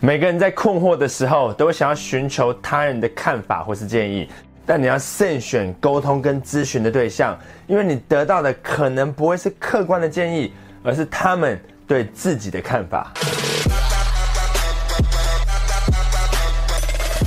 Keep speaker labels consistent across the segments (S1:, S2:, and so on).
S1: 每个人在困惑的时候，都会想要寻求他人的看法或是建议，但你要慎选沟通跟咨询的对象，因为你得到的可能不会是客观的建议，而是他们对自己的看法。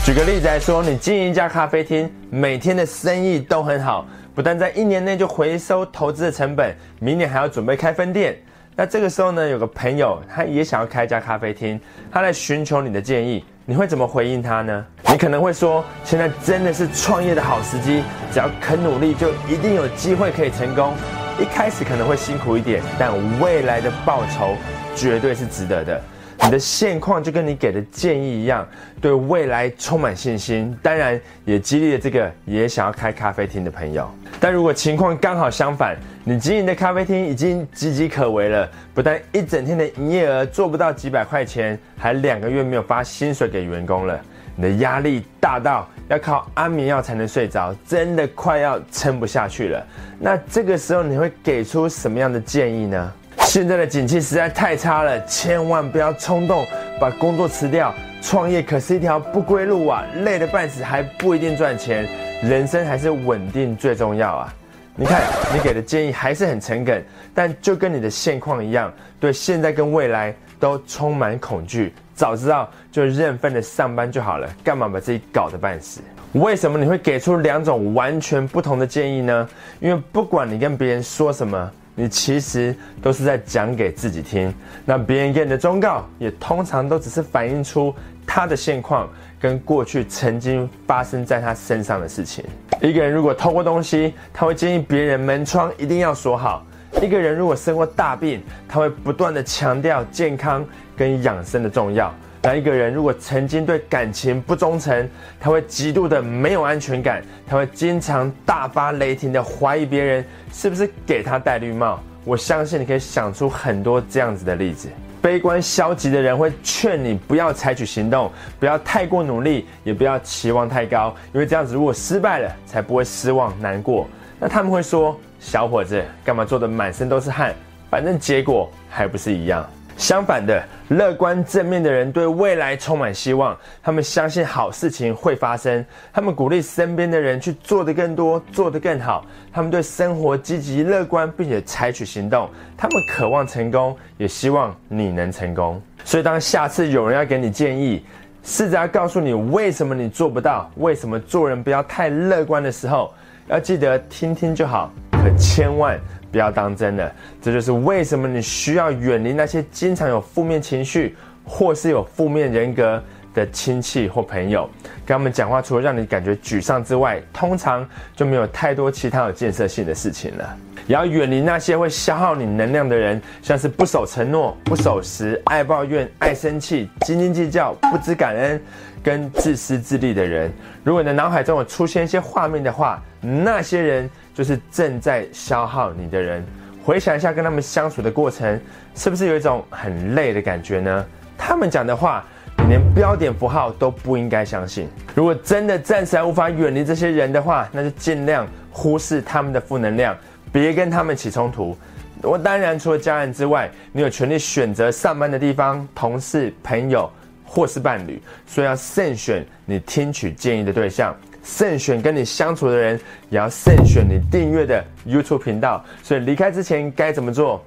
S1: 举个例子来说，你经营一家咖啡厅，每天的生意都很好，不但在一年内就回收投资的成本，明年还要准备开分店。那这个时候呢，有个朋友他也想要开一家咖啡厅，他来寻求你的建议，你会怎么回应他呢？你可能会说，现在真的是创业的好时机，只要肯努力，就一定有机会可以成功。一开始可能会辛苦一点，但未来的报酬绝对是值得的。你的现况就跟你给的建议一样，对未来充满信心，当然也激励了这个也想要开咖啡厅的朋友。但如果情况刚好相反，你经营的咖啡厅已经岌岌可危了，不但一整天的营业额做不到几百块钱，还两个月没有发薪水给员工了，你的压力大到要靠安眠药才能睡着，真的快要撑不下去了。那这个时候你会给出什么样的建议呢？现在的景气实在太差了，千万不要冲动把工作辞掉。创业可是一条不归路啊，累得半死还不一定赚钱。人生还是稳定最重要啊！你看，你给的建议还是很诚恳，但就跟你的现况一样，对现在跟未来都充满恐惧。早知道就认份的上班就好了，干嘛把自己搞得半死？为什么你会给出两种完全不同的建议呢？因为不管你跟别人说什么。你其实都是在讲给自己听，那别人给你的忠告也通常都只是反映出他的现况跟过去曾经发生在他身上的事情。一个人如果偷过东西，他会建议别人门窗一定要锁好；一个人如果生过大病，他会不断的强调健康跟养生的重要。当一个人如果曾经对感情不忠诚，他会极度的没有安全感，他会经常大发雷霆的怀疑别人是不是给他戴绿帽。我相信你可以想出很多这样子的例子。悲观消极的人会劝你不要采取行动，不要太过努力，也不要期望太高，因为这样子如果失败了，才不会失望难过。那他们会说：“小伙子，干嘛做的满身都是汗？反正结果还不是一样。”相反的，乐观正面的人对未来充满希望，他们相信好事情会发生，他们鼓励身边的人去做得更多，做得更好。他们对生活积极乐观，并且采取行动。他们渴望成功，也希望你能成功。所以，当下次有人要给你建议，试着要告诉你为什么你做不到，为什么做人不要太乐观的时候，要记得听听就好，可千万。不要当真了，这就是为什么你需要远离那些经常有负面情绪或是有负面人格的亲戚或朋友。跟他们讲话，除了让你感觉沮丧之外，通常就没有太多其他有建设性的事情了。也要远离那些会消耗你能量的人，像是不守承诺、不守时、爱抱怨、爱生气、斤斤计较、不知感恩跟自私自利的人。如果你的脑海中有出现一些画面的话，那些人。就是正在消耗你的人，回想一下跟他们相处的过程，是不是有一种很累的感觉呢？他们讲的话，你连标点符号都不应该相信。如果真的暂时还无法远离这些人的话，那就尽量忽视他们的负能量，别跟他们起冲突。我当然除了家人之外，你有权利选择上班的地方、同事、朋友或是伴侣，所以要慎选你听取建议的对象。慎选跟你相处的人，也要慎选你订阅的 YouTube 频道。所以离开之前该怎么做，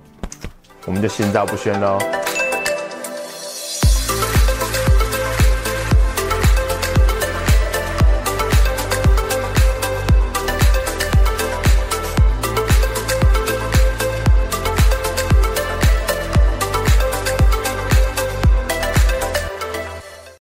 S1: 我们就心照不宣喽。